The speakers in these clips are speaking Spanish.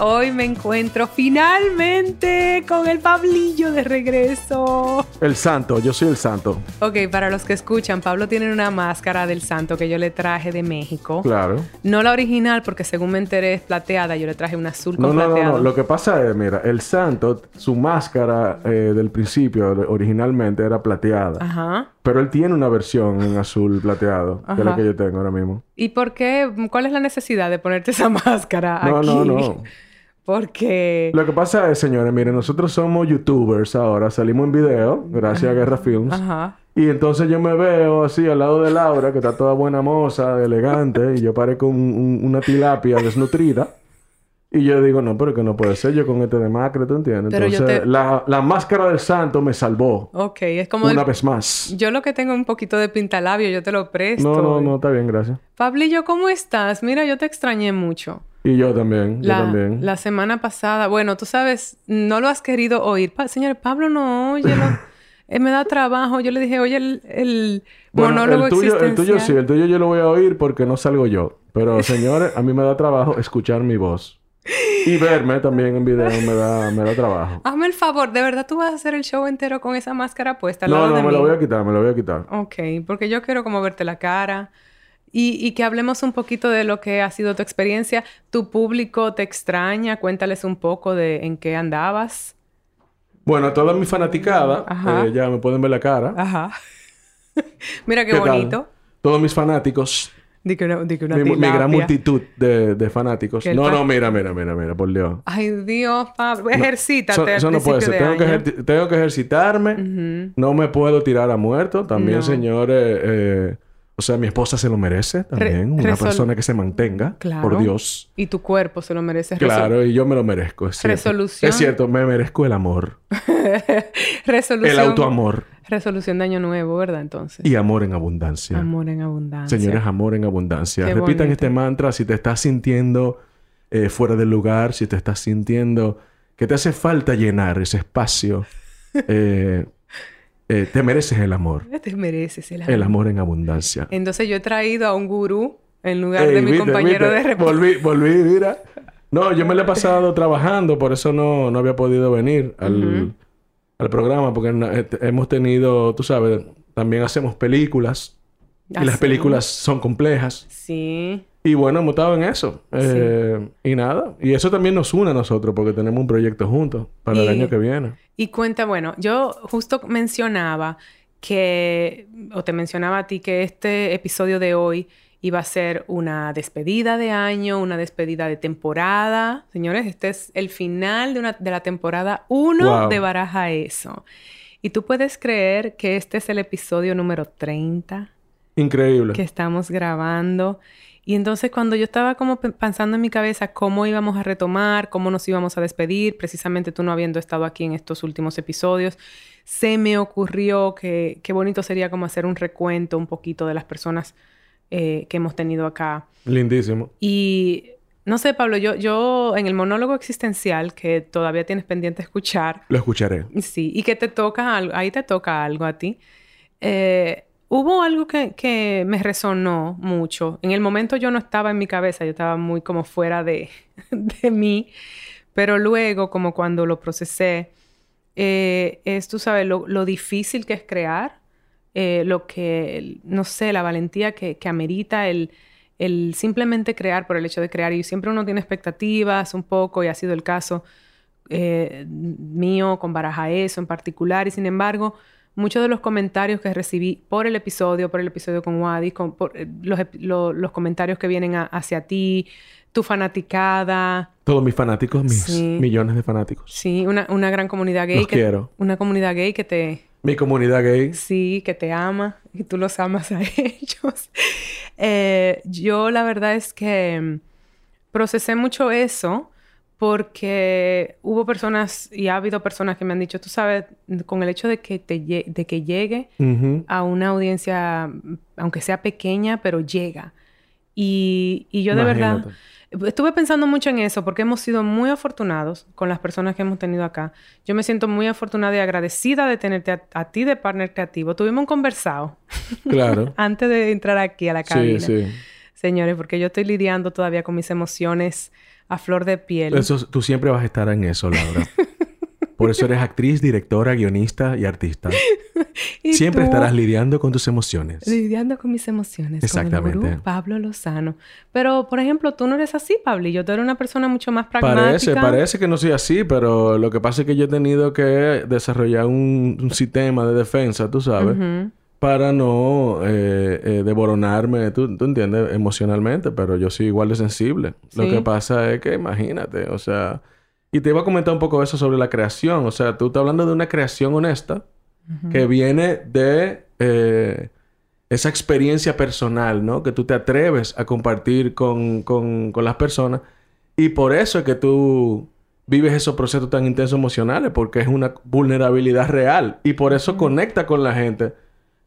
Hoy me encuentro finalmente con el Pablillo de regreso. El santo, yo soy el santo. Ok, para los que escuchan, Pablo tiene una máscara del santo que yo le traje de México. Claro. No la original, porque según me enteré es plateada. Yo le traje una azul con No, no, no, plateado. no. Lo que pasa es, mira, el santo, su máscara eh, del principio, de- originalmente era plateada. Ajá. Pero él tiene una versión en azul plateado, que es la Ajá. que yo tengo ahora mismo. ¿Y por qué? ¿Cuál es la necesidad de ponerte esa máscara No, aquí? no, no. Porque... Lo que pasa es, señores, miren, nosotros somos youtubers ahora, salimos en video, gracias a Guerra Films. Ajá. Y entonces yo me veo así al lado de Laura, que está toda buena moza, elegante, y yo parezco un- un- una tilapia desnutrida. Y yo digo, no, pero que no puede ser yo con este demacre, ¿tú entiendes? Pero Entonces, te- la, la máscara del santo me salvó. Ok, es como... Una el- vez más. Yo lo que tengo un poquito de pintalabio, yo te lo presto. No, no, no, está bien, gracias. Pablillo, ¿cómo estás? Mira, yo te extrañé mucho. Y yo también, yo La, también. la semana pasada, bueno, tú sabes, no lo has querido oír. Pa- señor Pablo, no, óyelo. Eh, me da trabajo. Yo le dije, oye, el, el Bueno, monólogo el tuyo, el tuyo sí, el tuyo yo lo voy a oír porque no salgo yo. Pero, señores, a mí me da trabajo escuchar mi voz. Y verme también en video me da, me da trabajo. Hazme el favor, ¿de verdad tú vas a hacer el show entero con esa máscara puesta al No, lado no, de me mí? lo voy a quitar, me lo voy a quitar. Ok, porque yo quiero como verte la cara y, y que hablemos un poquito de lo que ha sido tu experiencia. Tu público te extraña, cuéntales un poco de en qué andabas. Bueno, todas mis fanaticadas, Ajá. eh, ya me pueden ver la cara. Ajá. Mira qué, ¿Qué tal? bonito. Todos mis fanáticos, Di que una, di que una mi, mi gran multitud de, de fanáticos. No, no, mira, mira, mira, mira, por Dios. Ay, Dios, Pablo. Ejercítate Eso, al eso no puede ser. Tengo de que, tengo que ejercitarme. Ujú. No me puedo tirar a muerto. También, No. señores, eh, o sea, mi esposa se lo merece también. Una persona que se mantenga. Claro. Por Dios. Y tu cuerpo se lo merece. Claro, y yo me lo merezco. Es cierto. Resolución. Es cierto, me merezco el amor. Resolución. El autoamor. Resolución de año nuevo, ¿verdad? Entonces. Y amor en abundancia. Amor en abundancia. Señores, amor en abundancia. Qué Repitan bonito. este mantra si te estás sintiendo eh, fuera del lugar, si te estás sintiendo que te hace falta llenar ese espacio. eh, eh, te mereces el amor. Te mereces el amor. El amor en abundancia. Entonces yo he traído a un gurú en lugar Ey, de mi viste, compañero viste. de reposo. Volví, volví, mira. No, yo me lo he pasado trabajando, por eso no, no había podido venir al, al programa, porque eh, hemos tenido, tú sabes, también hacemos películas. ¿Ah, y las sí? películas son complejas. Sí. Y bueno, hemos estado en eso. Eh, Y nada. Y eso también nos une a nosotros porque tenemos un proyecto juntos para el año que viene. Y cuenta, bueno, yo justo mencionaba que, o te mencionaba a ti que este episodio de hoy iba a ser una despedida de año, una despedida de temporada. Señores, este es el final de, una, de la temporada 1 Wow. de Baraja Eso. Y tú puedes creer que este es el episodio número 30 Increíble. que estamos grabando. Y entonces cuando yo estaba como pe- pensando en mi cabeza cómo íbamos a retomar, cómo nos íbamos a despedir, precisamente tú no habiendo estado aquí en estos últimos episodios, se me ocurrió que qué bonito sería como hacer un recuento un poquito de las personas eh, que hemos tenido acá. Lindísimo. Y no sé, Pablo, yo, yo en el monólogo existencial que todavía tienes pendiente escuchar, Lo escucharé. Sí, y que te toca algo, ahí te toca algo a ti. Eh, hubo algo que, me resonó mucho. En el momento yo no estaba en mi cabeza, yo estaba muy como fuera de, de mí, pero luego, como cuando lo procesé, eh, es, tú sabes, lo, difícil que es crear, eh, lo que, no sé, la valentía que, amerita el, el simplemente crear por el hecho de crear. Y siempre uno tiene expectativas un poco, y ha sido el caso eh, mío con Baraja Eso en particular. Y sin embargo, muchos de los comentarios que recibí por el episodio, por el episodio con Wadi, con, por, eh, los, lo- los comentarios que vienen a- hacia ti, tu fanaticada, Todos mis fanáticos, mis Sí. millones de fanáticos. sí, una, una gran comunidad gay. Los que, quiero. Una comunidad gay que te, Mi comunidad gay. Sí, que te ama y tú los amas a ellos. Eh, yo la verdad es que mm, procesé mucho eso porque hubo personas y ha habido personas que me han dicho, tú sabes, con el hecho de que, te de que llegue a una audiencia, aunque sea pequeña, pero llega. Y, y yo de verdad estuve pensando mucho en eso porque hemos sido muy afortunados con las personas que hemos tenido acá. Yo me siento muy afortunada y agradecida de tenerte a, a ti de partner creativo. Tuvimos un conversado Claro. antes de entrar aquí a la sí, cabina, sí. señores, porque yo estoy lidiando todavía con mis emociones a flor de piel. Eso, tú siempre vas a estar en eso, Laura. Por eso eres actriz, directora, guionista y artista. Y Siempre tú, estarás lidiando con tus emociones. lidiando con mis emociones. Exactamente. Con el gurú Pablo Lozano. Pero, por ejemplo, tú no eres así, Pablillo. Tú eres una persona mucho más pragmática. Parece, parece que no soy así, pero lo que pasa es que yo he tenido que desarrollar un, un sistema de defensa, tú sabes. Para no eh, eh, devoronarme, ¿tú, tú entiendes, emocionalmente, pero yo soy igual de sensible. Lo que pasa es que, imagínate, o sea, y te iba a comentar un poco eso sobre la creación, o sea, tú estás hablando de una creación honesta que viene de eh, esa experiencia personal, ¿no? Que tú te atreves a compartir con, con, con las personas y por eso es que tú vives esos procesos tan intensos emocionales, porque es una vulnerabilidad real y por eso conecta con la gente.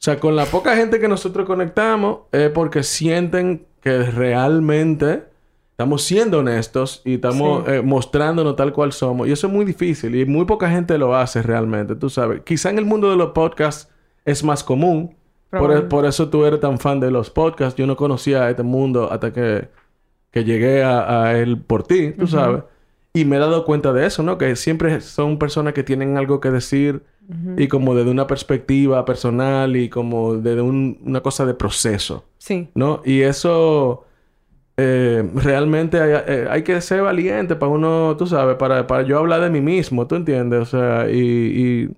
O sea, con la poca gente que nosotros conectamos es porque sienten que realmente estamos siendo honestos y estamos Sí. eh, mostrándonos tal cual somos. Y eso es muy difícil y muy poca gente lo hace realmente, tú sabes. Quizá en el mundo de los podcasts es más común. Por, e, por eso tú eres tan fan de los podcasts. Yo no conocía este mundo hasta que, que llegué a, a él por ti, tú sabes. Y me he dado cuenta de eso, ¿no? Que siempre son personas que tienen algo que decir y como desde una perspectiva personal y como desde un- una cosa de proceso, Sí. ¿no? Y eso eh, realmente hay, eh, hay que ser valiente para uno, tú sabes, para, para yo hablar de mí mismo, ¿tú entiendes? O sea, y, y,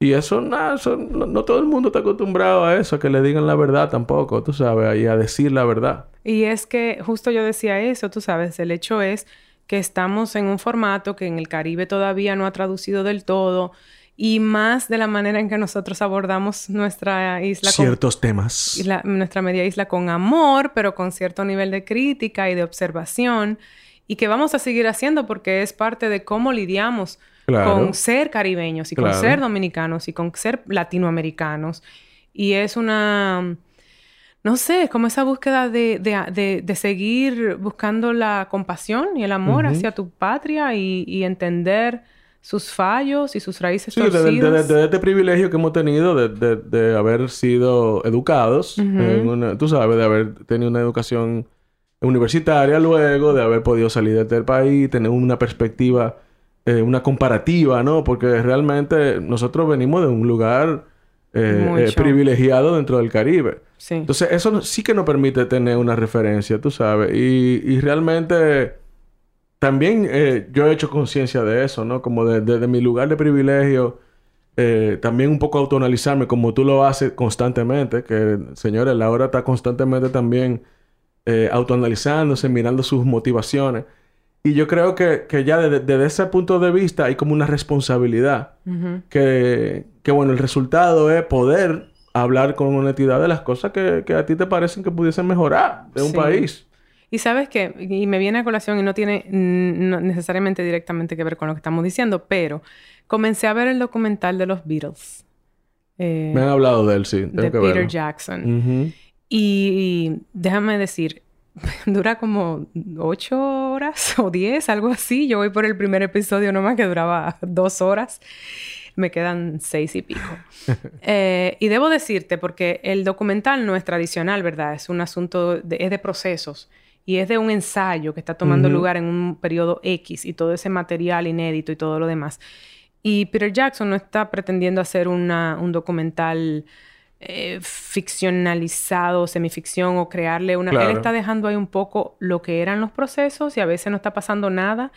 y eso, nada, eso- no, no todo el mundo está acostumbrado a eso, a que le digan la verdad tampoco, tú sabes, y a decir la verdad. Y es que justo yo decía eso, tú sabes, el hecho es que estamos en un formato que en el Caribe todavía no ha traducido del todo y más de la manera en que nosotros abordamos nuestra isla con- Ciertos temas. isla- nuestra media isla con amor, pero con cierto nivel de crítica y de observación y que vamos a seguir haciendo porque es parte de cómo lidiamos Claro. con ser caribeños y con ser dominicanos y con ser latinoamericanos. Y es una, no sé, como esa búsqueda de, de- de- de seguir buscando la compasión y el amor hacia tu patria y, y entender sus fallos y sus raíces Sí, desde, torcidas. desde este privilegio que hemos tenido de, de- haber sido educados, Ujú. en una- tú sabes, de haber tenido una educación universitaria luego, de haber podido salir de este país, tener una perspectiva, eh, una comparativa, ¿no? Porque realmente nosotros venimos de un lugar eh, eh, privilegiado dentro del Caribe. Sí. Entonces, eso sí que nos permite tener una referencia, tú sabes. Y, y realmente también eh, yo he hecho conciencia de eso, ¿no? Como de- desde mi lugar de privilegio, eh, también un poco autoanalizarme como tú lo haces constantemente, que señores, Laura está constantemente también eh, autoanalizándose, mirando sus motivaciones. Y yo creo que, que ya desde, desde ese punto de vista hay como una responsabilidad que, que bueno, el resultado es poder hablar con honestidad de las cosas que, que a ti te parecen que pudiesen mejorar de un Sí. país. Y sabes qué, y me viene a colación y no tiene no necesariamente directamente que ver con lo que estamos diciendo, pero comencé a ver el documental de los Beatles. eh, Me han hablado de él, sí. Tengo de que Peter verlo. Jackson. Ujú. Y déjame decir, dura como ocho horas o diez, algo así. Yo voy por el primer episodio nomás que duraba dos horas. Me quedan seis y pico. Eh, y debo decirte, porque el documental no es tradicional, ¿verdad? Es un asunto, de, es de procesos. Y es de un ensayo que está tomando lugar en un periodo X y todo ese material inédito y todo lo demás. Y Peter Jackson no está pretendiendo hacer una, un documental eh, ficcionalizado, semificción o crearle una... Claro. Él está dejando ahí un poco lo que eran los procesos y a veces no está pasando nada.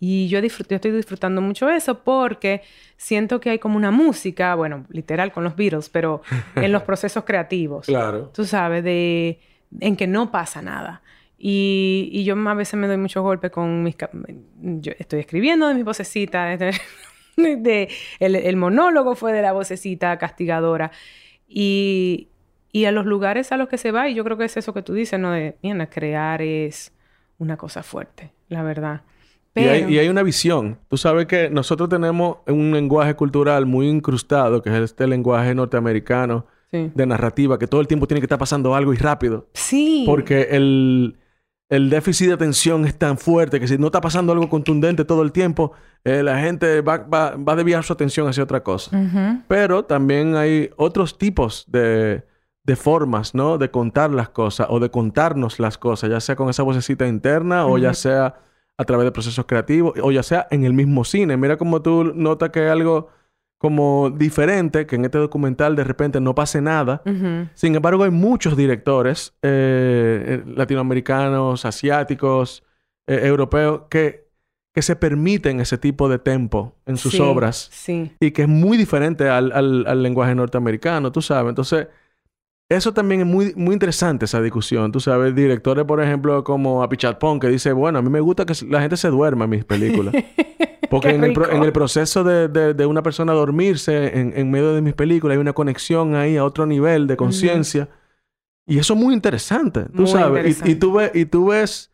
Y yo, yo estoy disfrutando mucho eso porque siento que hay como una música, bueno, literal con los Beatles, pero en los procesos creativos. Claro. Tú sabes, de... en que no pasa nada. Y, y yo a veces me doy muchos golpes con mis... Yo estoy escribiendo de mi vocecita, de, de- el, el monólogo fue de la vocecita castigadora. Y, y a los lugares a los que se va, y yo creo que es eso que tú dices, ¿no? De, mira, crear es una cosa fuerte, la verdad. Y, hay, y hay una visión. Tú sabes que nosotros tenemos un lenguaje cultural muy incrustado, que es este lenguaje norteamericano Sí. de narrativa, que todo el tiempo tiene que estar pasando algo y rápido. Sí. Porque el, el déficit de atención es tan fuerte que si no está pasando algo contundente todo el tiempo, eh, la gente va, va, va a desviar su atención hacia otra cosa. Pero también hay otros tipos de, de formas, ¿no? De contar las cosas o de contarnos las cosas, ya sea con esa vocecita interna o ya sea a través de procesos creativos o ya sea en el mismo cine. Mira como tú notas que hay algo como diferente, que en este documental de repente no pase nada. Sin embargo, hay muchos directores eh, eh, latinoamericanos, asiáticos, eh, europeos, que, que se permiten ese tipo de tempo en sus Sí, obras Sí. y que es muy diferente al, al- al lenguaje norteamericano, tú sabes. Entonces, eso también es muy, muy interesante, esa discusión. Tú sabes, directores, por ejemplo, como Apichat Pong, que dice, bueno, a mí me gusta que la gente se duerma en mis películas. Porque en el, en el proceso de, de- de una persona dormirse en, en medio de mis películas hay una conexión ahí a otro nivel de conciencia. Y eso es muy interesante, tú Muy sabes. Y- Y, tú ves, y tú ves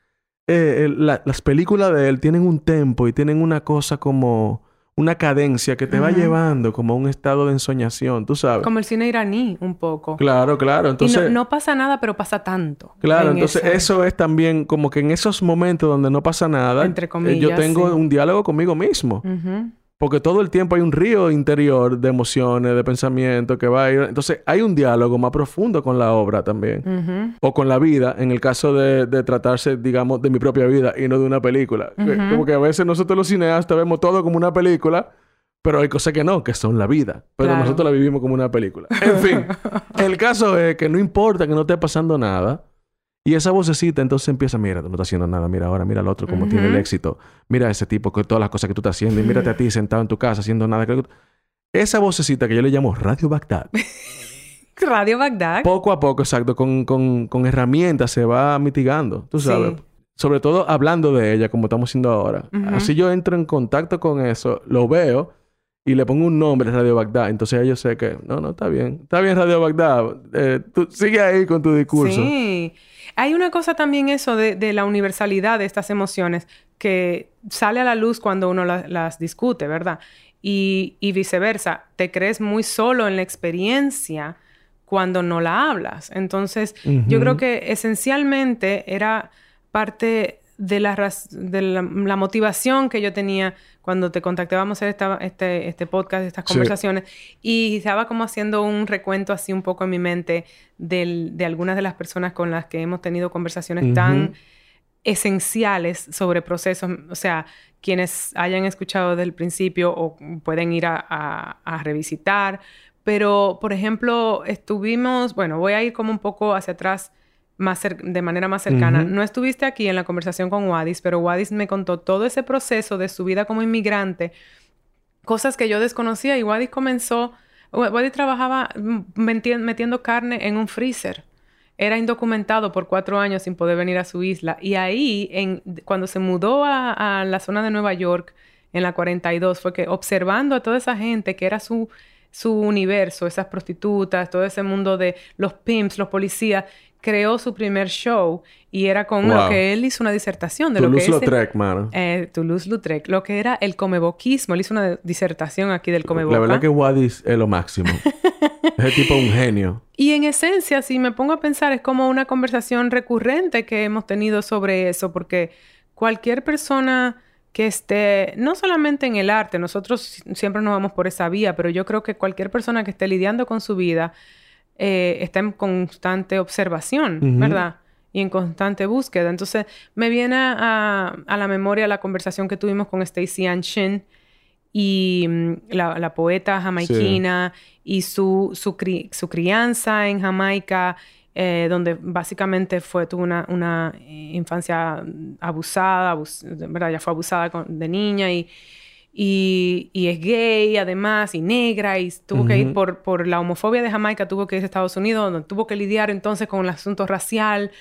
eh, el- la- las películas de él tienen un tempo y tienen una cosa como una cadencia que te va llevando como a un estado de ensoñación, tú sabes. Como el cine iraní, un poco. Claro, claro. Entonces, y no, no pasa nada, pero pasa tanto. Claro, en entonces esa- eso es también como que en esos momentos donde no pasa nada, Entre eh, yo tengo sí. un diálogo conmigo mismo. Ujú. Porque todo el tiempo hay un río interior de emociones, de pensamientos que va a ir. Entonces hay un diálogo más profundo con la obra también. O con la vida, en el caso de, de tratarse, digamos, de mi propia vida y no de una película. Como que a veces nosotros los cineastas vemos todo como una película, pero hay cosas que no, que son la vida. Pero Claro. nosotros la vivimos como una película. En fin, el caso es que no importa que no esté pasando nada. Y esa vocecita entonces empieza, mira, no estás haciendo nada, mira ahora, mira al otro cómo tiene el éxito, mira a ese tipo con todas las cosas que tú estás haciendo y mírate a ti sentado en tu casa haciendo nada. que- Esa vocecita que yo le llamo Radio Bagdad, Radio Bagdad. poco a poco, exacto, con, con, con herramientas se va mitigando, tú sabes. Sí. Sobre todo hablando de ella, como estamos haciendo ahora. Así yo entro en contacto con eso, lo veo y le pongo un nombre, Radio Bagdad. Entonces yo sé que, no, no, está bien. Está bien, Radio Bagdad. Eh, tú sigue ahí con tu discurso. Sí. Hay una cosa también eso de, de la universalidad de estas emociones que sale a la luz cuando uno la- las discute, ¿verdad? Y, y viceversa, te crees muy solo en la experiencia cuando no la hablas. Entonces, yo creo que esencialmente era parte de la, de la, la motivación que yo tenía cuando te contacté, vamos a hacer esta- este, este podcast, estas Sí. conversaciones, y estaba como haciendo un recuento así un poco en mi mente del- de algunas de las personas con las que hemos tenido conversaciones tan esenciales sobre procesos, o sea, quienes hayan escuchado desde el principio o pueden ir a, a- a revisitar, pero por ejemplo, estuvimos, bueno, voy a ir como un poco hacia atrás más de manera más cercana. No estuviste aquí en la conversación con Wadis, pero Wadis me contó todo ese proceso de su vida como inmigrante, cosas que yo desconocía y Wadis comenzó, Wa- Wadis trabajaba meti- metiendo carne en un freezer. Era indocumentado por cuatro años sin poder venir a su isla. Y ahí, en, cuando se mudó a, a la zona de Nueva York, en la 42, fue que observando a toda esa gente que era su, su universo, esas prostitutas, todo ese mundo de los pimps, los policías, creó su primer show y era con lo que él hizo una disertación de lo que es el- Toulouse-Lautrec, mano. eh, Toulouse-Lautrec, lo que era el comeboquismo. Él hizo una disertación aquí del La comeboca. verdad que Wadis es lo máximo. Ese tipo es un genio. Y en esencia, si me pongo a pensar, es como una conversación recurrente que hemos tenido sobre eso, porque cualquier persona que esté, no solamente en el arte, nosotros si- siempre nos vamos por esa vía, pero yo creo que cualquier persona que esté lidiando con su vida eh, está en constante observación. ¿verdad? Y en constante búsqueda. Entonces, me viene a, a la memoria la conversación que tuvimos con Stacey Ann Shin y mm, la, la poeta jamaiquina y su, su, cri- su crianza en Jamaica, eh, donde básicamente fue, tuvo una, una eh, infancia abusada, abus- ¿verdad? Ya fue abusada con- de niña y, y, y es gay además y negra y tuvo que ir por, por la homofobia de Jamaica, tuvo que ir a Estados Unidos, donde tuvo que lidiar entonces con el asunto racial.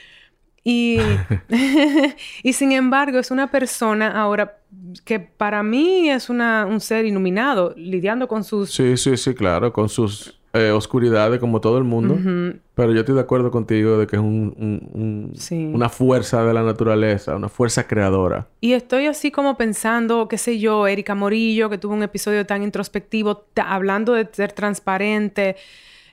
Y, y sin embargo, es una persona ahora que para mí es una, un ser iluminado, lidiando con sus Sí, sí, sí, claro. Con sus eh, oscuridades como todo el mundo. Ujú. Pero yo estoy de acuerdo contigo de que es un, un- un- Sí. una fuerza de la naturaleza, una fuerza creadora. Y estoy así como pensando, qué sé yo, Erika Morillo, que tuvo un episodio tan introspectivo, hablando de ser transparente,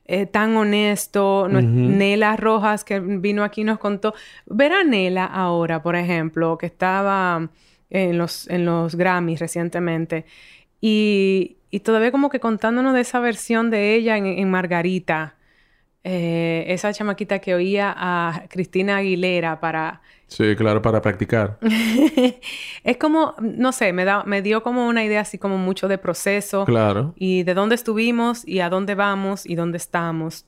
eh, tan honesto. Nue- Ujú. Nela Rojas, que vino aquí y nos contó. Ver a Nela ahora, por ejemplo, que estaba en los, en los Grammys recientemente, y, y todavía como que contándonos de esa versión de ella en, en Margarita. Eh, esa chamaquita que oía a Cristina Aguilera para Sí, claro, para practicar. es como, no sé, me, da, me dio como una idea así como mucho de proceso Claro. y de dónde estuvimos y a dónde vamos y dónde estamos.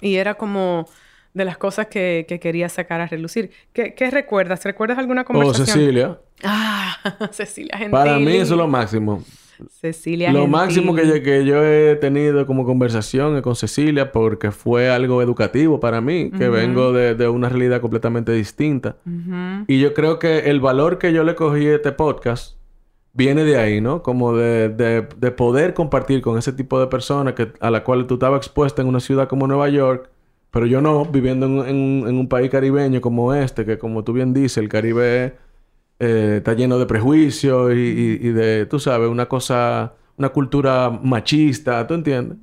Y era como de las cosas que, que quería sacar a relucir. ¿Qué, qué recuerdas? ¿Recuerdas alguna O conversación? Cecilia. Ah, Cecilia Gentili. Para mí eso es lo máximo. Cecilia Lo máximo que yo, que yo he tenido como conversación es con Cecilia porque fue algo educativo para mí, que vengo de, de una realidad completamente distinta. Y yo creo que el valor que yo le cogí a este podcast viene de ahí, ¿no? Como de, de- de poder compartir con ese tipo de personas que, a la cual tú estabas expuesta en una ciudad como Nueva York, pero yo no, viviendo en, en- en un país caribeño como este, que como tú bien dices, el Caribe eh, está lleno de prejuicios y, y- y de, tú sabes, una cosa, una cultura machista, ¿tú entiendes?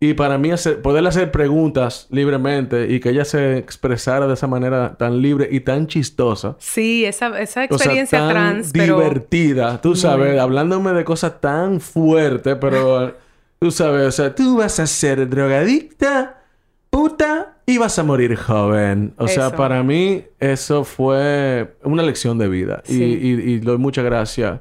Y para mí hacer, poder hacer preguntas libremente y que ella se expresara de esa manera tan libre y tan chistosa. Sí, esa, esa O sea, experiencia tan trans, pero... divertida, tú sabes, hablándome de cosas tan fuertes, pero tú sabes, o sea, tú vas a ser drogadicta, puta y vas a morir joven. O sea, Eso. para mí eso fue una lección de vida y, Sí. y, y doy muchas gracias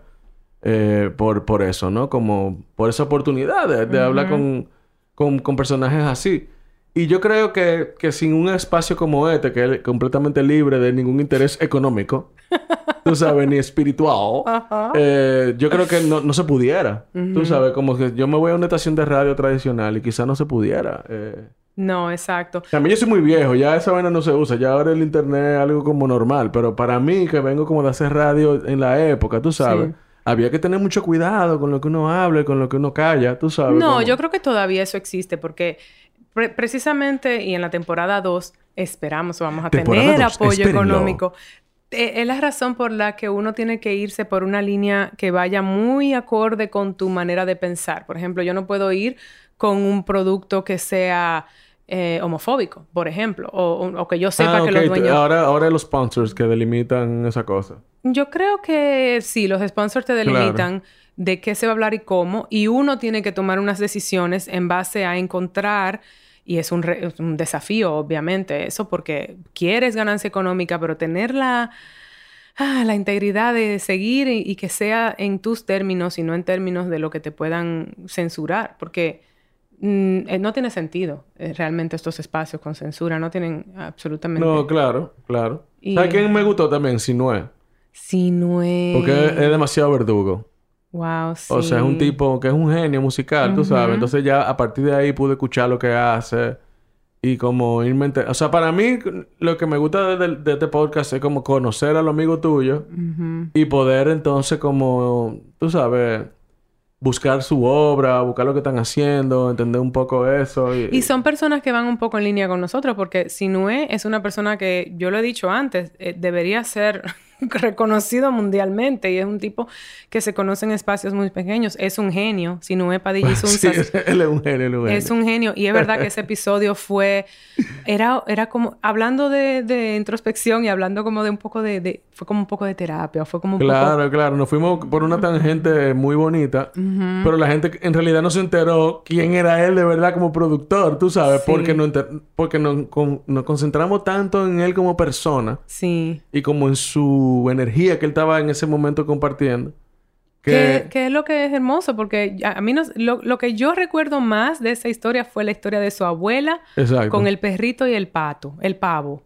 eh, por, por eso, ¿no? Como por esa oportunidad de, de hablar con, con, con personajes así. Y yo creo que, que sin un espacio como este, que es completamente libre de ningún interés económico, tú sabes, ni espiritual, Ajá. eh, yo creo que no, no se pudiera. Tú sabes, como que yo me voy a una estación de radio tradicional y quizás no se pudiera. Eh, No, exacto. También yo soy muy viejo, ya esa vaina no se usa, ya ahora el internet es algo como normal, pero para mí que vengo como de hacer radio en la época, tú sabes, Sí. había que tener mucho cuidado con lo que uno habla y con lo que uno calla, tú sabes. No, yo creo que todavía eso existe porque pre- precisamente y en la temporada 2 esperamos o vamos a Temporada tener dos, apoyo espérenlo. económico. Eh, es la razón por la que uno tiene que irse por una línea que vaya muy acorde con tu manera de pensar. Por ejemplo, yo no puedo ir con un producto que sea eh, homofóbico, por ejemplo, o, que yo sepa Ah, que ok, los dueños... Ahora, ahora los sponsors que delimitan esa cosa. Yo creo que sí, los sponsors te delimitan de qué se va a hablar y cómo, y uno tiene que tomar unas decisiones en base a encontrar, y es un, re- es un desafío, obviamente, eso, porque quieres ganancia económica, pero tener la, ah, la integridad de seguir y, y que sea en tus términos y no en términos de lo que te puedan censurar, porque no tiene sentido eh, realmente estos espacios con censura, no tienen absolutamente... No, claro, claro. Y- ¿Sabes quién me gustó también? Sinue. Si no es... Porque es, demasiado verdugo. Wow, sí. O sea, es un tipo que es un genio musical, tú sabes. Entonces ya a partir de ahí pude escuchar lo que hace y como irme... enter- O sea, para mí lo que me gusta de, este podcast es como conocer a los amigos tuyos y poder entonces como, tú sabes, buscar su obra, buscar lo que están haciendo, entender un poco eso. Y, son personas que van un poco en línea con nosotros, porque Sinue es una persona que, yo lo he dicho antes, eh, debería ser reconocido mundialmente y es un tipo que se conoce en espacios muy pequeños. Es un genio. Sinue Padilla hizo un Sí, él es un genio, él es un genio. Es un genio. Y es verdad que ese episodio fue... Era, era como... Hablando de, de introspección y hablando como de un poco de, de- Fue como un poco de terapia. Fue como un poco... Claro, claro. Nos fuimos por una tangente muy bonita. Pero la gente en realidad no se enteró quién era él de verdad como productor, tú sabes. Sí. Porque, nos, enter- porque nos, con- nos concentramos tanto en él como persona Sí. y como en su energía que él estaba en ese momento compartiendo. Que, Que... que es lo que es hermoso, porque a mí no, lo, lo que yo recuerdo más de esa historia fue la historia de su abuela Exacto. con el perrito y el pato, el pavo.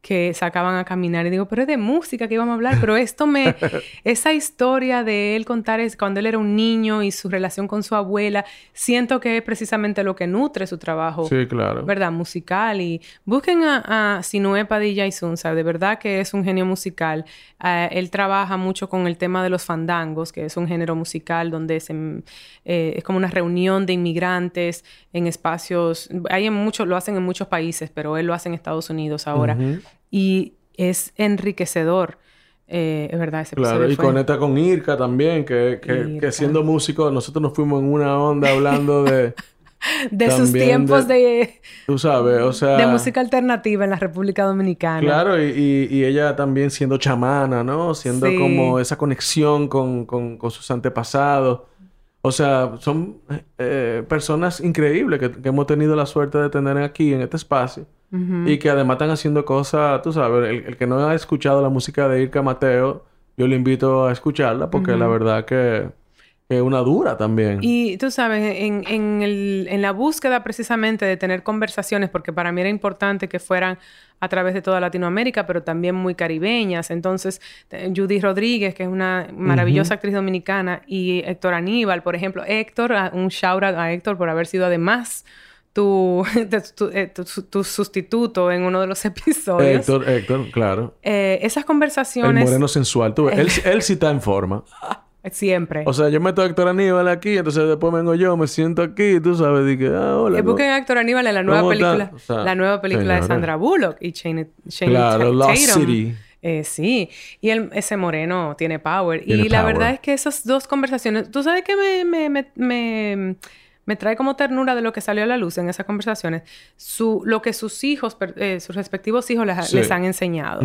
Que sacaban a caminar y digo, pero es de música que íbamos a hablar, pero esto me, esa historia de él contar es cuando él era un niño y su relación con su abuela, siento que es precisamente lo que nutre su trabajo, Sí, claro. ¿verdad? Musical y busquen a, a Sinué Padilla y Sunza, de verdad que es un genio musical. Eh, él trabaja mucho con el tema de los fandangos, que es un género musical donde se, eh, es como una reunión de inmigrantes en espacios, hay en muchos, lo hacen en muchos países, pero él lo hace en Estados Unidos ahora. Y es enriquecedor. Eh, es verdad, ese Claro, y fue- conecta con Irka también, que, que, Irka. que siendo músico, nosotros nos fuimos en una onda hablando de, de sus tiempos de- de, tú sabes, o sea... de música alternativa en la República Dominicana. Claro, y, y- y ella también siendo chamana, ¿no? Siendo Sí. como esa conexión con, con- con sus antepasados. O sea, son eh, personas increíbles que, que hemos tenido la suerte de tener aquí en este espacio. Y que además están haciendo cosas, tú sabes, el, el que no ha escuchado la música de Irka Mateo, yo le invito a escucharla porque la verdad que, es una dura también. Y tú sabes, en, en, el- en la búsqueda precisamente de tener conversaciones, porque para mí era importante que fueran a través de toda Latinoamérica, pero también muy caribeñas. Entonces, eh, Judy Rodríguez, que es una maravillosa actriz dominicana, y Héctor Aníbal, por ejemplo. Héctor, a- un shout out a Héctor por haber sido además tu, tu, eh, tu- tu sustituto en uno de los episodios. Héctor, Héctor, claro. Eh, esas El conversaciones moreno sensual. Tú ves, él, él sí está en forma. siempre. O sea, yo meto a Héctor Aníbal aquí, entonces después vengo yo, me siento aquí, tú sabes, dije, ah, hola. Eh, busquen a Héctor Aníbal en la nueva película, O sea, la nueva película de. Sandra Bullock y Shane, Shane Claro, Lost Tatum. City. Eh, sí, y el- ese moreno tiene power. Tiene y la power. verdad es que esas dos conversaciones, tú sabes que me, me, me, me, me trae como ternura de lo que salió a la luz en esas conversaciones, su, lo que sus hijos, eh, sus respectivos hijos les, Sí. les han enseñado.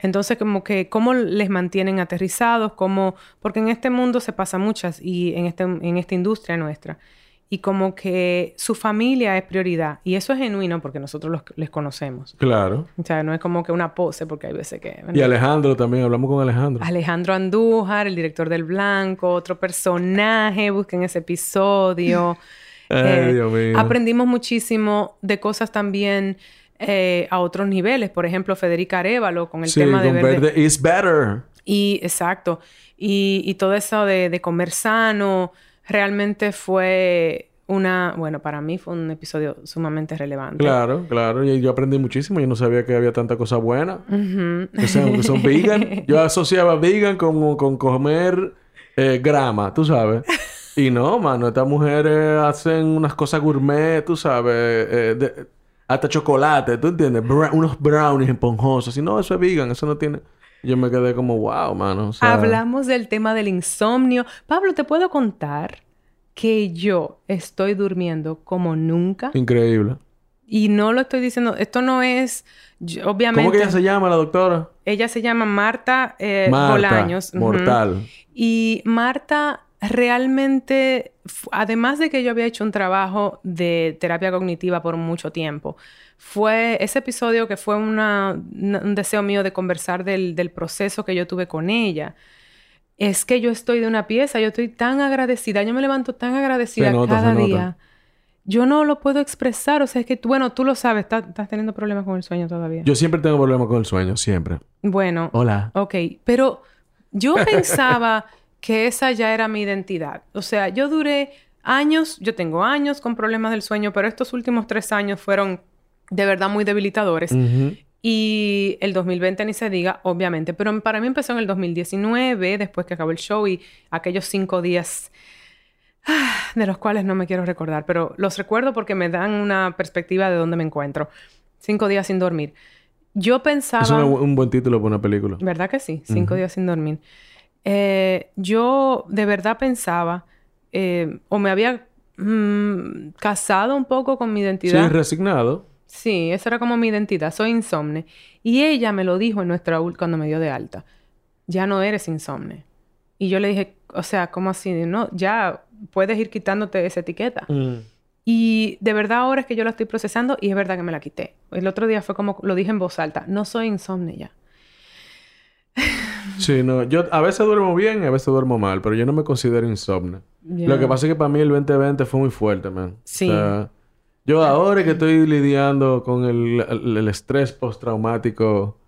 Entonces, como que cómo les mantienen aterrizados, cómo... Porque en este mundo se pasa muchas y en, este, en esta industria nuestra. Y como que su familia es prioridad. Y eso es genuino porque nosotros los, les conocemos. Claro. O sea, no es como que una pose porque hay veces que... Y Alejandro también, hablamos con Alejandro. Alejandro Andújar, el director del Blanco, otro personaje, busquen ese episodio. Ay, Eh, Dios mío. Aprendimos muchísimo de cosas también eh, a otros niveles. Por ejemplo, Federica Arevalo con el sí, tema de con verde. verde is better. Y exacto. Y, y todo eso de, de comer sano realmente fue una, bueno, para mí fue un episodio sumamente relevante. Claro, claro. Y yo aprendí muchísimo. Yo no sabía que había tanta cosa buena. Que son, que son vegan. Yo asociaba vegan con, con comer eh, grama, tú sabes. Y no, mano. Estas mujeres hacen unas cosas gourmet, tú sabes. eh, de- hasta chocolate, ¿tú entiendes? Bra- unos brownies esponjosos. Y no, eso es vegan. Eso no tiene... Yo me quedé como, wow, mano. O sea, Hablamos del tema del insomnio. Pablo, te puedo contar que yo estoy durmiendo como nunca. Increíble. Y no lo estoy diciendo, esto no es, yo- obviamente. ¿Cómo que ella se llama, la doctora? Ella se llama Marta, eh, Marta. Bolaños. Mortal. Y Marta realmente, además de que yo había hecho un trabajo de terapia cognitiva por mucho tiempo, fue ese episodio que fue una- un deseo mío de conversar del, del proceso que yo tuve con ella. Es que yo estoy de una pieza, yo estoy tan agradecida, yo me levanto tan agradecida nota, cada día. Yo no lo puedo expresar, o sea, es que, tú- bueno, tú lo sabes, estás, estás teniendo problemas con el sueño todavía. Yo siempre tengo problemas con el sueño, siempre. Bueno, Hola. Ok, pero yo pensaba que esa ya era mi identidad. O sea, yo duré años, yo tengo años con problemas del sueño, pero estos últimos tres años fueron de verdad muy debilitadores. Y el 2020 ni se diga, obviamente, pero para mí empezó en el 2019, después que acabó el show y aquellos cinco días ah, de los cuales no me quiero recordar, pero los recuerdo porque me dan una perspectiva de dónde me encuentro. Cinco días sin dormir. Yo pensaba... Es un buen título para una película. ¿Verdad que sí? Cinco días sin dormir. Eh, yo de verdad pensaba, eh, o me había mm, casado un poco con mi Sí, identidad. resignado. Sí, esa era como mi identidad. Soy insomne. Y ella me lo dijo en nuestra ult cuando me dio de alta. Ya no eres insomne. Y yo le dije, o sea, ¿cómo así? No, ya puedes ir quitándote esa etiqueta. Y de verdad ahora es que yo la estoy procesando y es verdad que me la quité. El otro día fue como lo dije en voz alta. No soy insomne ya. Sí, no. Yo a veces duermo bien y a veces duermo mal, pero yo no me considero insomnio. Ya. Lo que pasa es que para mí el 2020 fue muy fuerte, man. Sí. O sea, Yo ahora que estoy lidiando con el, el- el estrés postraumático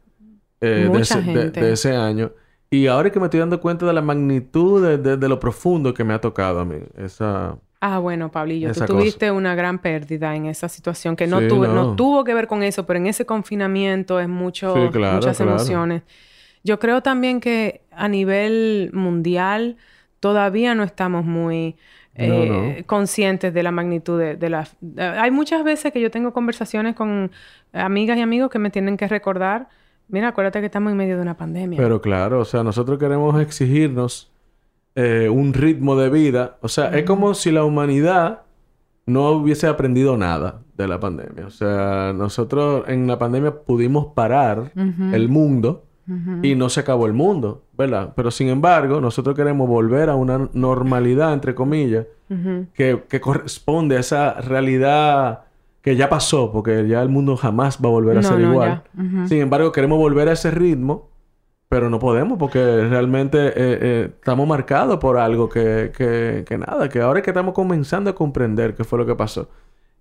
eh, de, ese, de- gente. de ese año, y ahora que me estoy dando cuenta de la magnitud de, lo profundo que me ha tocado a mí, esa... Ah, bueno, Pablillo, tú cosa. tuviste una gran pérdida en esa situación que no, Sí, tuvo, no. no tuvo que ver con eso, pero en ese confinamiento es mucho, Sí, claro, muchas claro. emociones. Yo creo también que a nivel mundial todavía no estamos muy No, eh, conscientes de la magnitud de, de la... de- hay muchas veces que yo tengo conversaciones con amigas y amigos que me tienen que recordar, mira, acuérdate que estamos en medio de una pandemia. Pero claro, o sea, nosotros queremos exigirnos eh, un ritmo de vida. O sea, es como si la humanidad no hubiese aprendido nada de la pandemia. O sea, nosotros en la pandemia pudimos parar el mundo y no se acabó el mundo, ¿verdad? Pero sin embargo, nosotros queremos volver a una normalidad, entre comillas, que, que corresponde a esa realidad que ya pasó, porque ya el mundo jamás va a volver a No, ser no, igual. Sin embargo, queremos volver a ese ritmo, pero no podemos porque realmente eh, eh, estamos marcados por algo que, que, que nada, que ahora es que estamos comenzando a comprender qué fue lo que pasó.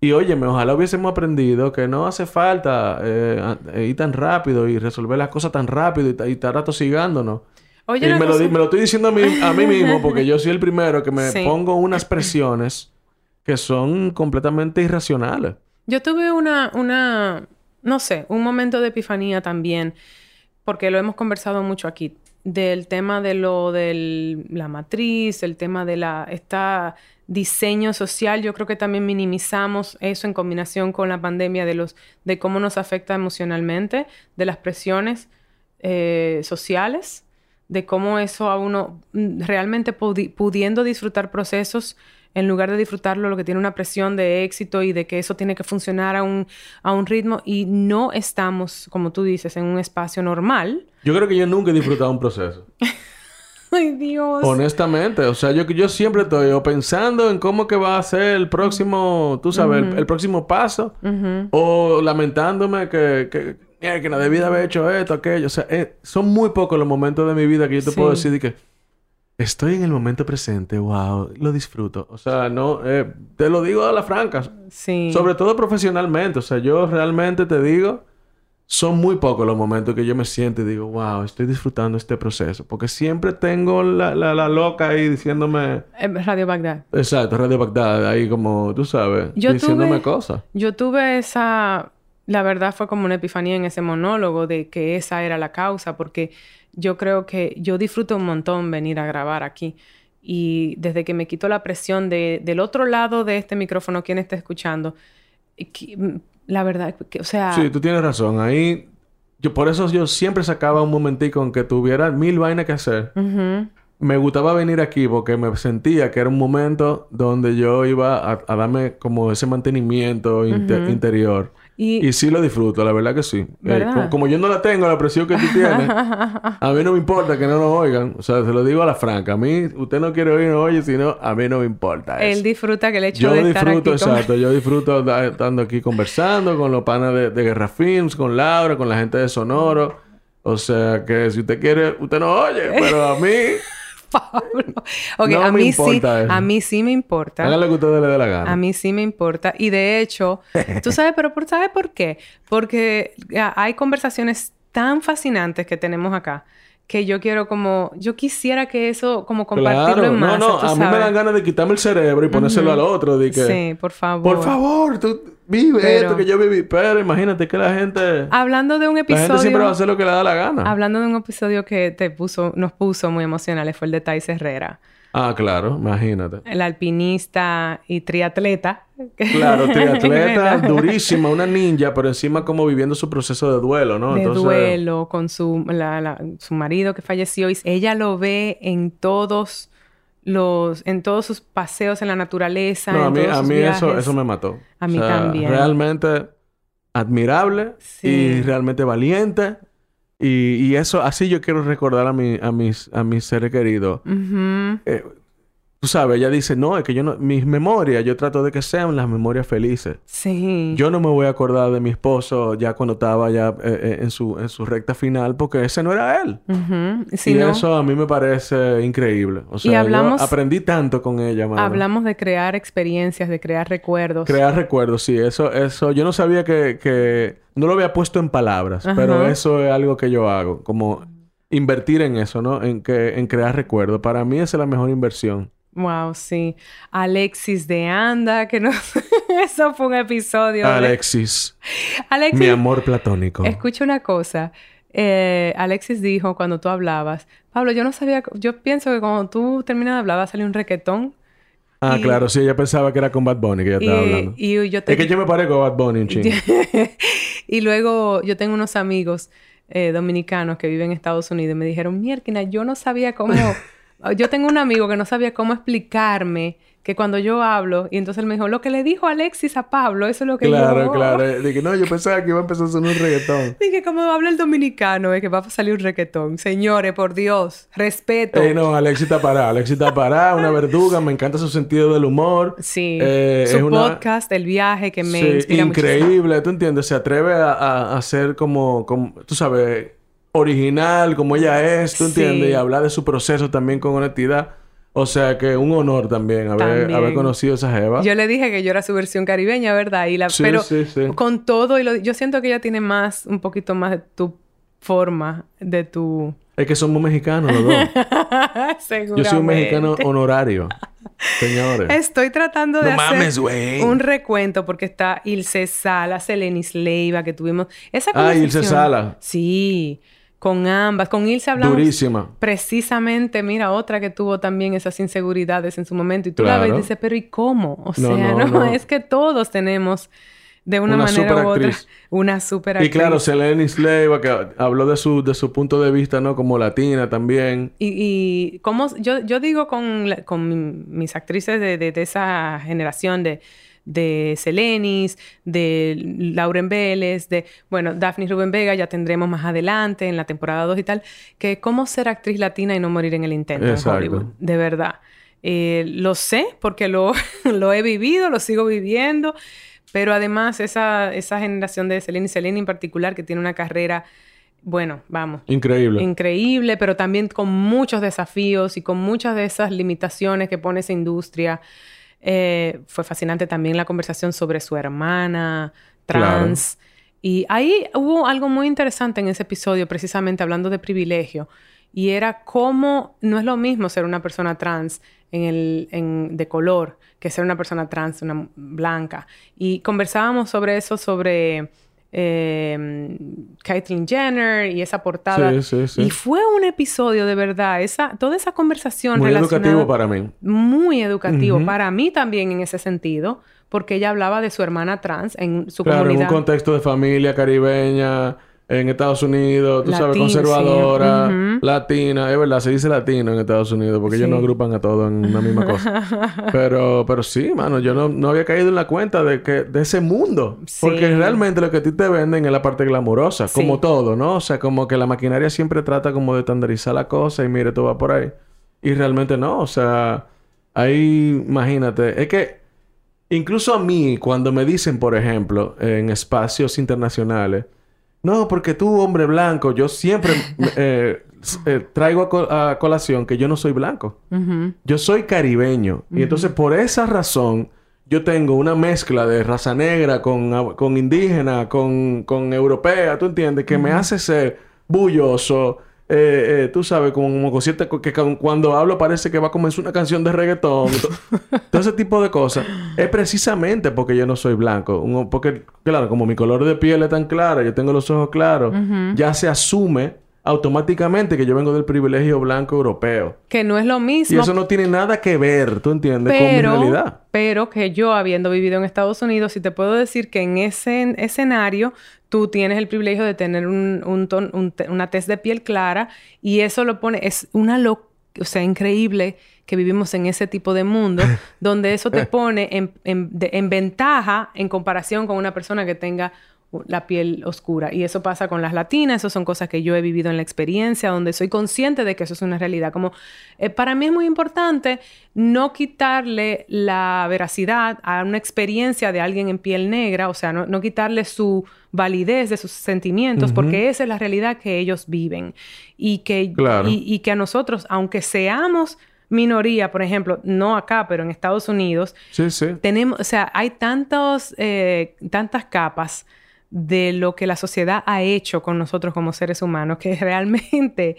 Y óyeme, ojalá hubiésemos aprendido que no hace falta eh, a- ir tan rápido y resolver las cosas tan rápido y, ta- y estar atosigándonos. Oye, y me lo, cosa- me lo estoy diciendo a mí, a mí mismo porque yo soy el primero que me Sí. pongo unas presiones que son completamente irracionales. Yo tuve una, una, no sé, un momento de epifanía también, porque lo hemos conversado mucho aquí, del tema de lo de la matriz, el tema de la, esta diseño social, yo creo que también minimizamos eso en combinación con la pandemia de los, de cómo nos afecta emocionalmente, de las presiones eh, sociales, de cómo eso a uno mm, realmente pudi- pudiendo disfrutar procesos en lugar de disfrutarlo, lo que tiene una presión de éxito y de que eso tiene que funcionar a un, a un ritmo y no estamos, como tú dices, en un espacio normal. Yo creo que yo nunca he disfrutado un proceso. Ay, Dios. Honestamente, o sea, yo, yo siempre estoy o pensando en cómo que va a ser el próximo, tú sabes, el, el próximo paso, o lamentándome que, que, "Mierda, que no debí de haber hecho esto, aquello. O sea, eh, son muy pocos los momentos de mi vida que yo te Sí. puedo decir de que estoy en el momento presente, wow, lo disfruto. O sea, no, eh, te lo digo a la franca, Sí. sobre todo profesionalmente. O sea, yo realmente te digo, son muy pocos los momentos que yo me siento y digo, wow, estoy disfrutando este proceso. Porque siempre tengo la, la, la loca ahí diciéndome, Radio Bagdad. exacto, Radio Bagdad, ahí como, tú sabes, Yo diciéndome tuve- cosas. Yo tuve esa, la verdad fue como una epifanía en ese monólogo de que esa era la causa, porque yo creo que yo disfruto un montón venir a grabar aquí. Y desde que me quito la presión de, del otro lado de este micrófono, quien esté escuchando, que, mm, la verdad, que, o sea, Sí, tú tienes razón. Ahí, yo por eso yo siempre sacaba un momentico en que tuviera mil vainas que hacer. Me gustaba venir aquí porque me sentía que era un momento donde yo iba a, a darme como ese mantenimiento interior. Y, Y sí lo disfruto, la verdad que sí. Eh, como, como yo no la tengo, la presión que tú tienes, a mí no me importa que no nos oigan. O sea, se lo digo a la franca. A mí, usted no quiere oír, no oye, sino a mí no me importa eso. él disfruta que el hecho Yo de estar disfruto, con- exacto. Yo disfruto da- estando aquí conversando con los panas de, de Guerra Films, con Laura, con la gente de Sonoro. O sea, que si usted quiere, usted no oye. Pero a mí, Pablo. Ok, No a mí sí, eso. a mí sí me importa. hagan lo que a ustedes les dé la gana. A mí sí me importa. Y de hecho, tú sabes, pero por, ¿sabes por qué? Porque hay conversaciones tan fascinantes que tenemos acá que yo quiero como... Yo quisiera que eso como compartirlo Claro, en no, masa, no, tú a mí me dan ganas de quitarme el cerebro y ponérselo al otro. De que, Sí, por favor. por favor, tú vive Pero- esto que yo viví. Pero imagínate que la gente, Hablando de un la gente siempre va a episodio... hacer lo que le da la gana. Hablando de un episodio que te puso, nos puso muy emocionales fue el de Thais Herrera. Ah, claro, imagínate. El alpinista y triatleta. Claro, triatleta, durísima, una ninja, pero encima como viviendo su proceso de duelo, ¿no? de Entonces, duelo con su, la- la- su marido que falleció y ella lo ve en todos los en todos sus paseos en la naturaleza No, a mí, todos a mí eso, viajes. eso me mató. A mí también. Realmente admirable Sí. y realmente valiente. Y, y eso, así yo quiero recordar a, mi, a, mis, a mis seres queridos. Eh, tú sabes, ella dice, no, es que yo no, mis memorias, yo trato de que sean las memorias felices. Sí. Yo no me voy a acordar de mi esposo ya cuando estaba ya eh, eh, en, su, en su recta final porque ese no era él. Ujú. Si y no, eso a mí me parece increíble. O sea, yo hablamos- aprendí tanto con ella, mano. hablamos de crear experiencias, de crear recuerdos. Crear recuerdos, sí. Eso, eso... Yo no sabía que... que... No lo había puesto en palabras. Ajá. Pero eso es algo que yo hago. Como invertir en eso, ¿no? En, que, en crear recuerdos. Para mí esa es la mejor inversión. Wow, sí. Alexis de Anda, que no... Eso fue un episodio. Alexis. Alexis, Mi amor platónico. escucha una cosa. Eh, Alexis dijo cuando tú hablabas, Pablo, yo no sabía, yo pienso que cuando tú terminas de hablar va a salir un requetón. Ah, y- claro. Sí, ella pensaba que era con Bad Bunny que ella Y, estaba hablando. y yo te... Es que yo me parezco a Bad Bunny un chingo. y luego yo tengo unos amigos eh, dominicanos que viven en Estados Unidos y me dijeron, Mierkina, yo no sabía cómo... yo tengo un amigo que no sabía cómo explicarme que cuando yo hablo, y entonces él me dijo, lo que le dijo Alexis a Pablo, eso es lo que Claro, yo... claro. Dije, no, yo pensaba que iba a empezar a sonar un reggaetón. Dije, como habla el dominicano, es que va a salir un requetón. Señores, por Dios, respeto. No, Alexis está parada. Alexis está parada, una verduga. Me encanta su sentido del humor. Sí. Eh, Su es una- podcast, El Viaje, que me Sí, inspira muchísimo. increíble. ¿Tú entiendes? Se atreve a, a, a ser como, como, tú sabes, original, como ella es. ¿Tú Sí. entiendes? Y hablar de su proceso también con honestidad. O sea que un honor también haber, También. haber conocido a esa jeva. Yo le dije que yo era su versión caribeña, ¿verdad? Y la, Sí, pero sí, sí. con todo, y lo- yo siento que ella tiene más, un poquito más de tu forma, de tu... Es que somos mexicanos los dos. Yo soy un mexicano honorario. Señores. Estoy tratando de No hacer mames, un recuento porque está Ilse Sala, Selenis Leiva que tuvimos. Esa Ah, Ilse Sala. Sí, con ambas. Con Ilse hablamos Durísima. precisamente, mira, otra que tuvo también esas inseguridades en su momento. Y tú la ves y Claro. dices, pero ¿y cómo? O sea, no, no, no. es que todos tenemos de una, Una manera u otra una super Y claro, Selene Sleiva, que habló de su, de su punto de vista, ¿no? Como latina también. Y, y cómo yo, yo digo con, la- con mi- mis actrices de, de- de esa generación de, de Selenis, de Lauren Vélez, de, bueno, Daphne Rubén Vega, ya tendremos más adelante en la temporada 2 y tal, que cómo ser actriz latina y no morir en el intento Exacto. en Hollywood. De verdad. Eh, lo sé porque lo, lo he vivido, lo sigo viviendo, pero además esa, esa generación de Selene y Selene en particular, que tiene una carrera, bueno, vamos, Increíble. increíble, pero también con muchos desafíos y con muchas de esas limitaciones que pone esa industria. Eh, fue fascinante también la conversación sobre su hermana trans. Y ahí hubo algo muy interesante en ese episodio, precisamente hablando de privilegio. Y era cómo no es lo mismo ser una persona trans en el, en- de color que ser una persona trans, una blanca. Y conversábamos sobre eso, sobre eh, Caitlyn Jenner y esa portada. Sí, sí, sí. Y fue un episodio de verdad, esa, toda esa conversación Muy relacionada- educativo para mí. muy educativo para mí también en ese sentido, porque ella hablaba de su hermana trans en su Claro, en un contexto de familia caribeña, en Estados Unidos, tú sabes, sí. conservadora, latina. Es verdad, se dice latino en Estados Unidos porque ellos no agrupan a todo en una misma cosa. pero, pero sí, mano, yo no, no había caído en la cuenta de que de ese mundo. Sí. Porque realmente lo que a ti te venden es la parte glamurosa, como todo, ¿no? O sea, como que la maquinaria siempre trata como de estandarizar la cosa y mire, todo va por ahí. Y realmente no, o sea, ahí, imagínate, es que Incluso a mí, cuando me dicen, por ejemplo, en espacios internacionales, no, porque tú, hombre blanco, yo siempre eh, eh, traigo a, co- a colación que yo no soy blanco. Yo soy caribeño. Y entonces, por esa razón, yo tengo una mezcla de raza negra con, con indígena, con, con europea, ¿tú entiendes? Que me hace ser bulloso. Eh, eh, tú sabes, como, como Que cu- cuando hablo parece que va a comenzar una canción de reggaetón. to- Todo ese tipo de cosas. Es precisamente porque yo no soy blanco. Porque, claro, como mi color de piel es tan clara, yo tengo los ojos claros, ya se asume automáticamente que yo vengo del privilegio blanco europeo. Que no es lo Y mismo. eso no tiene nada que ver, ¿tú entiendes? con mi realidad. pero que yo, habiendo vivido en Estados Unidos, sí te puedo decir que en ese en- escenario tú tienes el privilegio de tener un, un ton- un una tez de piel clara y eso lo pone, es una lo, o sea, increíble que vivimos en ese tipo de mundo donde eso te pone en, en- de- en ventaja en comparación con una persona que tenga la piel oscura. Y eso pasa con las latinas, eso son cosas que yo he vivido en la experiencia, donde soy consciente de que eso es una realidad. Como eh, para mí es muy importante no quitarle la veracidad a una experiencia de alguien en piel negra, o sea, no, quitarle su validez de sus sentimientos, porque esa es la realidad que ellos viven. Y que, y que a nosotros, aunque seamos minoría, por ejemplo, no acá, pero en Estados Unidos, sí, sí. tenemos, o sea, hay tantos, eh, tantas capas de lo que la sociedad ha hecho con nosotros como seres humanos que realmente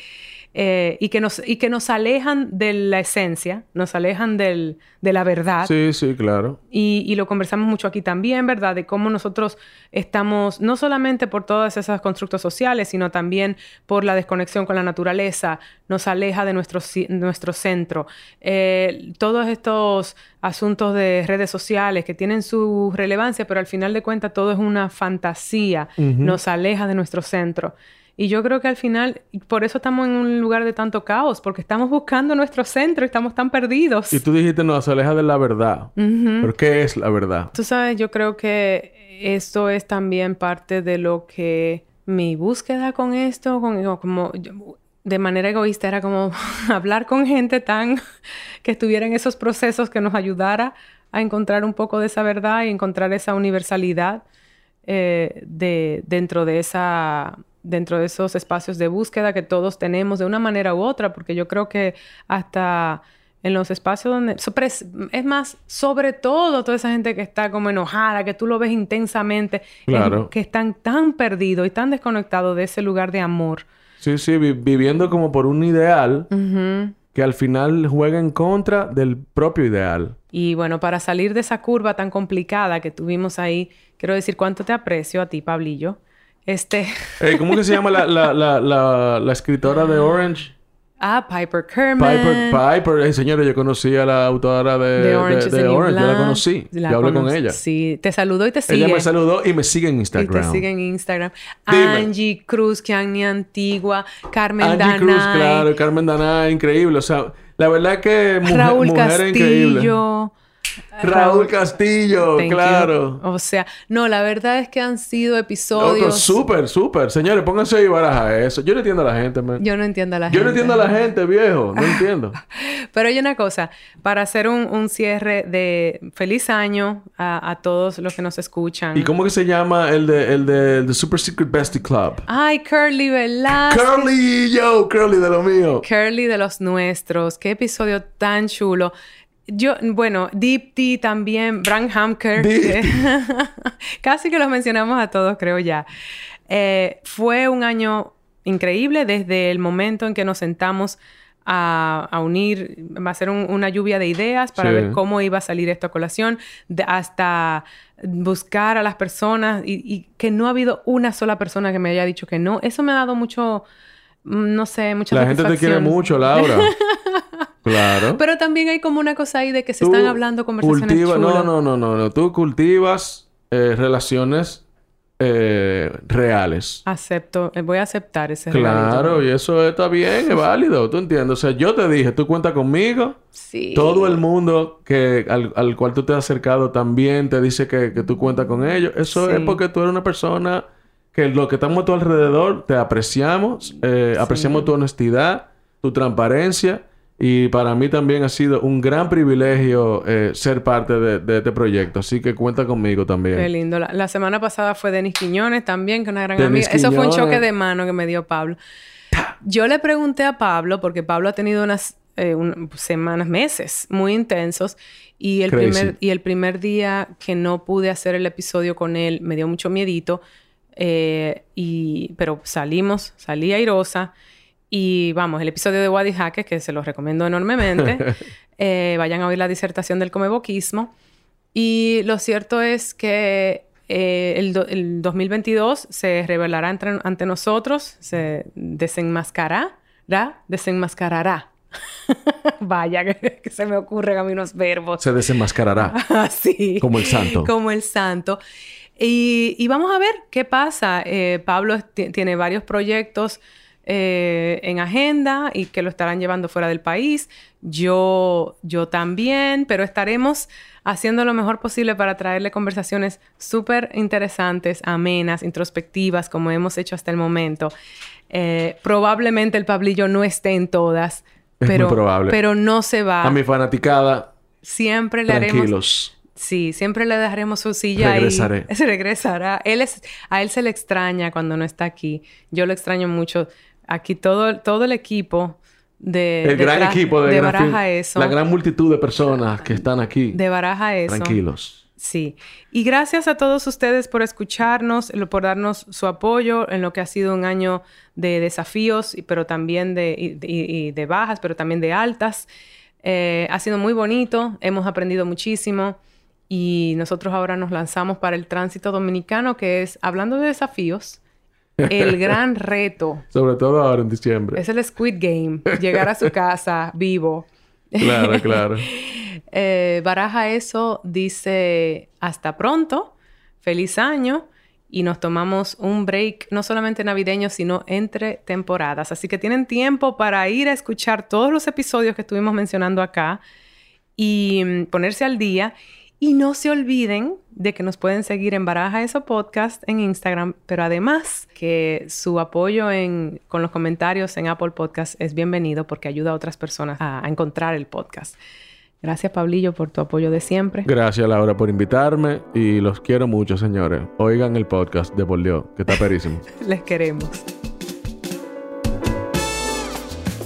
eh, y, que nos, y que nos alejan de la esencia, nos alejan del, de la verdad. Sí, sí, claro. Y, y, lo conversamos mucho aquí también, ¿verdad? De cómo nosotros estamos, no solamente por todas esas constructos sociales, sino también por la desconexión con la naturaleza, nos aleja de nuestro, nuestro centro. Eh, todos estos asuntos de redes sociales que tienen su relevancia, pero al final de cuentas todo es una fantasía, nos aleja de nuestro centro. Y yo creo que al final, por eso estamos en un lugar de tanto caos, porque estamos buscando nuestro centro y estamos tan perdidos. Y tú dijiste, no, se aleja de la verdad. ¿Pero qué es la verdad? Tú sabes, yo creo que esto es también parte de lo que mi búsqueda con esto, con, como de manera egoísta, era como hablar con gente tan que estuviera en esos procesos que nos ayudara a encontrar un poco de esa verdad y encontrar esa universalidad eh, de, dentro de esa dentro de esos espacios de búsqueda que todos tenemos de una manera u otra, porque yo creo que hasta en los espacios donde... Es más, sobre todo toda esa gente que está como enojada, que tú lo ves intensamente, que están tan perdidos y tan desconectados de ese lugar de amor. Sí, sí, viviendo como por un ideal que al final juega en contra del propio ideal. Y bueno, para salir de esa curva tan complicada que tuvimos ahí, quiero decir cuánto te aprecio a ti, Pablillo. Este. ¿Cómo que se llama la, la, la, la, escritora de Orange? Ah, Piper Kerman. Piper, Piper. señores, yo conocí a la autora de, de Orange. De, Yo la conocí. yo hablé con ella. Sí. Te saludó y te sigue. Ella me saludó y me sigue en Instagram. Y te sigue en Instagram. Angie Cruz, que Angie Antigua. Carmen Angie Cruz, claro. Carmen Danay, increíble. O sea, la verdad que mujer, Raúl mujer Castillo. increíble. Raúl Castillo, claro. O sea, no, la verdad es que han sido episodios. Súper, súper. Señores, pónganse a llevar a eso. Yo no entiendo a la gente, man. Yo no entiendo a la gente. Yo no entiendo a la gente, viejo. No entiendo. Pero hay una cosa, para hacer un, cierre de feliz año a, todos los que nos escuchan. ¿Y cómo que se llama el de, el de, Super Secret Bestie Club? Ay, Curly Velázquez. Curly, yo, Curly de lo mío. Curly de los nuestros. Qué episodio tan chulo. Yo, bueno, Deep Tea también, Bram Hamker. casi que los mencionamos a todos, creo ya. Eh, fue un año increíble desde el momento en que nos sentamos a, unir, va a ser una lluvia de ideas para ver cómo iba a salir esta colación, hasta buscar a las personas y, y, que no ha habido una sola persona que me haya dicho que no. Eso me ha dado mucho, mm, no sé, mucha La gente te quiere mucho, Laura. Claro. Pero también hay como una cosa ahí de que se están hablando conversaciones chulas. No, no, no, no, no. Tú cultivas eh, relaciones eh, reales. Acepto. Eh, voy a aceptar ese Claro. Y eso está bien. Es válido. ¿Tú entiendes? O sea, yo te dije, tú cuentas conmigo. Sí. Todo el mundo que al, cual tú te has acercado también te dice que, tú cuentas con ellos. Eso es porque tú eres una persona que lo que estamos a tu alrededor te apreciamos. Apreciamos tu honestidad, tu transparencia. Y para mí también ha sido un gran privilegio eh, ser parte de, este proyecto. Así que cuenta conmigo también. Qué lindo. La, semana pasada fue Denis Quiñones también, que es una gran amiga. Eso fue un choque de mano que me dio Pablo. Yo le pregunté a Pablo, porque Pablo ha tenido unas eh, semanas, meses muy intensos. Y el, primer, y el primer día que no pude hacer el episodio con él, me dio mucho miedito. Eh, y, pero salimos, salí airosa. Y vamos, el episodio de Wadi Jaque, que se los recomiendo enormemente. Eh, vayan a oír la disertación del comeboquismo. Y lo cierto es que eh, el, 2022 se revelará ante nosotros, se desenmascarará, desenmascarará. Vaya, que, se me ocurren a mí unos verbos. Se desenmascarará. Así. Como el santo. Como el santo. Y, vamos a ver qué pasa. Eh, Pablo tiene varios proyectos eh, en agenda y que lo estarán llevando fuera del país. Yo, yo también, pero estaremos haciendo lo mejor posible para traerle conversaciones súper interesantes, amenas, introspectivas, como hemos hecho hasta el momento. Eh, probablemente el Pablillo no esté en todas, Es pero, muy probable. pero no se va. A mi fanaticada, Siempre le haremos tranquilos. Sí, siempre le dejaremos su silla Regresaré. y se regresará. Él es, a él se le extraña cuando no está aquí. Yo lo extraño mucho. Aquí todo, todo el equipo de El gran equipo de, de Gran Baraja eso. La gran multitud de personas que están aquí. de Baraja eso. Tranquilos. Sí. Y gracias a todos ustedes por escucharnos, por darnos su apoyo en lo que ha sido un año de desafíos, pero también de, y, y- y de bajas, pero también de altas. Eh, ha sido muy bonito, hemos aprendido muchísimo y nosotros ahora nos lanzamos para el tránsito dominicano, que es, hablando de desafíos, el gran reto. Sobre todo ahora en diciembre. Es el Squid Game, llegar a su casa vivo. Claro, claro. Eh, Baraja eso, dice hasta pronto, feliz año y nos tomamos un break no solamente navideño, sino entre temporadas. Así que tienen tiempo para ir a escuchar todos los episodios que estuvimos mencionando acá y mm, ponerse al día. Y no se olviden de que nos pueden seguir en Baraja Eso Podcast en Instagram, pero además que su apoyo en, con los comentarios en Apple Podcast es bienvenido porque ayuda a otras personas a, a encontrar el podcast. Gracias, Pablillo, por tu apoyo de siempre. Gracias, Laura, por invitarme. Y los quiero mucho, señores. Oigan el podcast de Por Dios, que está perísimo. Les queremos.